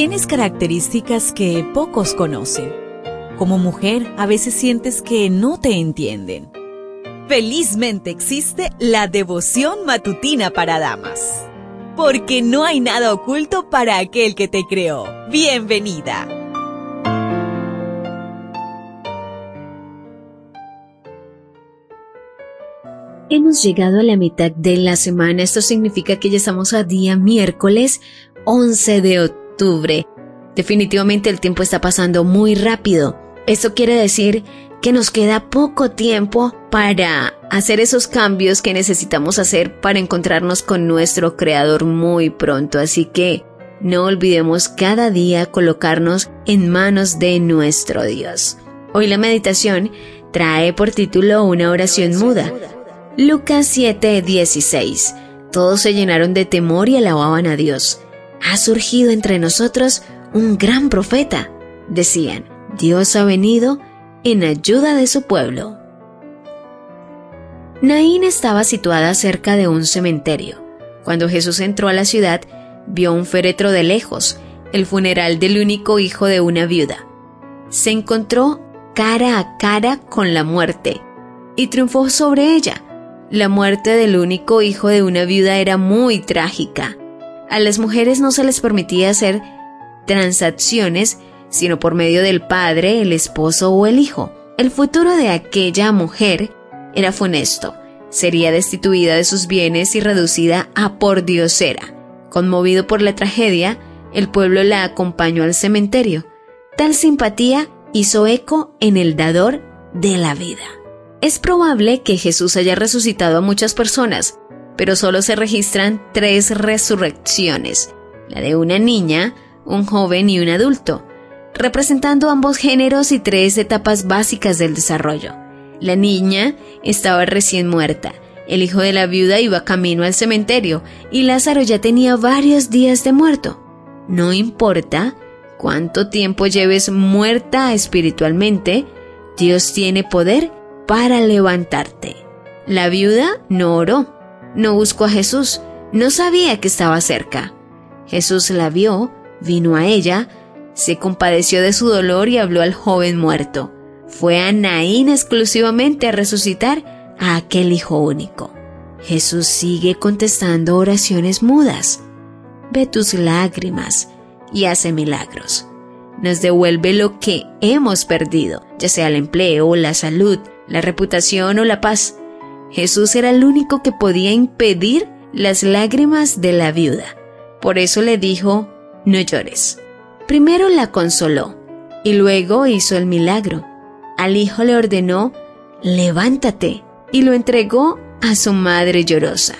Tienes características que pocos conocen. Como mujer, a veces sientes que no te entienden. Felizmente existe la devoción matutina para damas. Porque no hay nada oculto para aquel que te creó. Bienvenida. Hemos llegado a la mitad de la semana. Esto significa que ya estamos a día miércoles 11 de octubre Definitivamente el tiempo está pasando muy rápido. Esto quiere decir que nos queda poco tiempo para hacer esos cambios que necesitamos hacer para encontrarnos con nuestro Creador muy pronto. Así que no olvidemos cada día colocarnos en manos de nuestro Dios. Hoy la meditación trae por título una oración muda. Lucas 7:16. Todos se llenaron de temor y alababan a Dios ha surgido entre nosotros un gran profeta. Decían, Dios ha venido en ayuda de su pueblo. Naín estaba situada cerca de un cementerio. Cuando Jesús entró a la ciudad, vio un féretro de lejos, el funeral del único hijo de una viuda. Se encontró cara a cara con la muerte y triunfó sobre ella. La muerte del único hijo de una viuda era muy trágica. A las mujeres no se les permitía hacer transacciones sino por medio del padre, el esposo o el hijo. El futuro de aquella mujer era funesto. Sería destituida de sus bienes y reducida a pordiosera. Conmovido por la tragedia, el pueblo la acompañó al cementerio. Tal simpatía hizo eco en el dador de la vida. Es probable que Jesús haya resucitado a muchas personas, pero solo se registran tres resurrecciones, la de una niña, un joven y un adulto, representando ambos géneros y tres etapas básicas del desarrollo. La niña estaba recién muerta, el hijo de la viuda iba camino al cementerio y Lázaro ya tenía varios días de muerto. No importa cuánto tiempo lleves muerta espiritualmente, Dios tiene poder para levantarte. La viuda no oró, no buscó a Jesús, no sabía que estaba cerca. Jesús la vio, vino a ella, se compadeció de su dolor y habló al joven muerto. Fue a Naín exclusivamente a resucitar a aquel hijo único. Jesús sigue contestando oraciones mudas. Ve tus lágrimas y hace milagros. Nos devuelve lo que hemos perdido, ya sea el empleo, la salud, la reputación o la paz. Jesús era el único que podía impedir las lágrimas de la viuda. Por eso le dijo, no llores. Primero la consoló y luego hizo el milagro. Al hijo le ordenó, levántate, y lo entregó a su madre llorosa.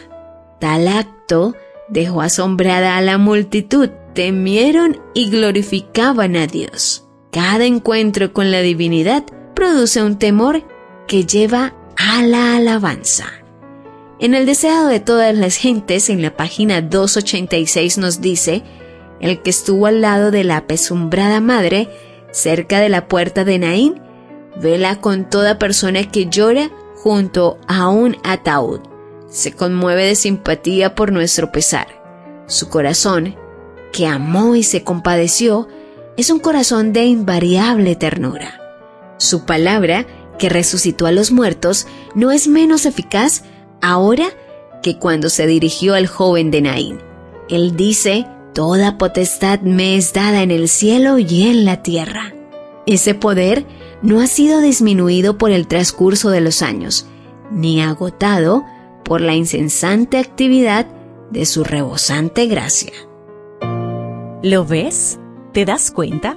Tal acto dejó asombrada a la multitud, temieron y glorificaban a Dios. Cada encuentro con la divinidad produce un temor que lleva a la alabanza. En el deseado de todas las gentes, en la página 286 nos dice, el que estuvo al lado de la apesumbrada madre, cerca de la puerta de Naín, vela con toda persona que llora junto a un ataúd. Se conmueve de simpatía por nuestro pesar. Su corazón, que amó y se compadeció, es un corazón de invariable ternura. Su palabra que resucitó a los muertos no es menos eficaz ahora que cuando se dirigió al joven de Naín. Él dice, Toda potestad me es dada en el cielo y en la tierra. Ese poder no ha sido disminuido por el transcurso de los años, ni agotado por la incesante actividad de su rebosante gracia. ¿Lo ves? ¿Te das cuenta?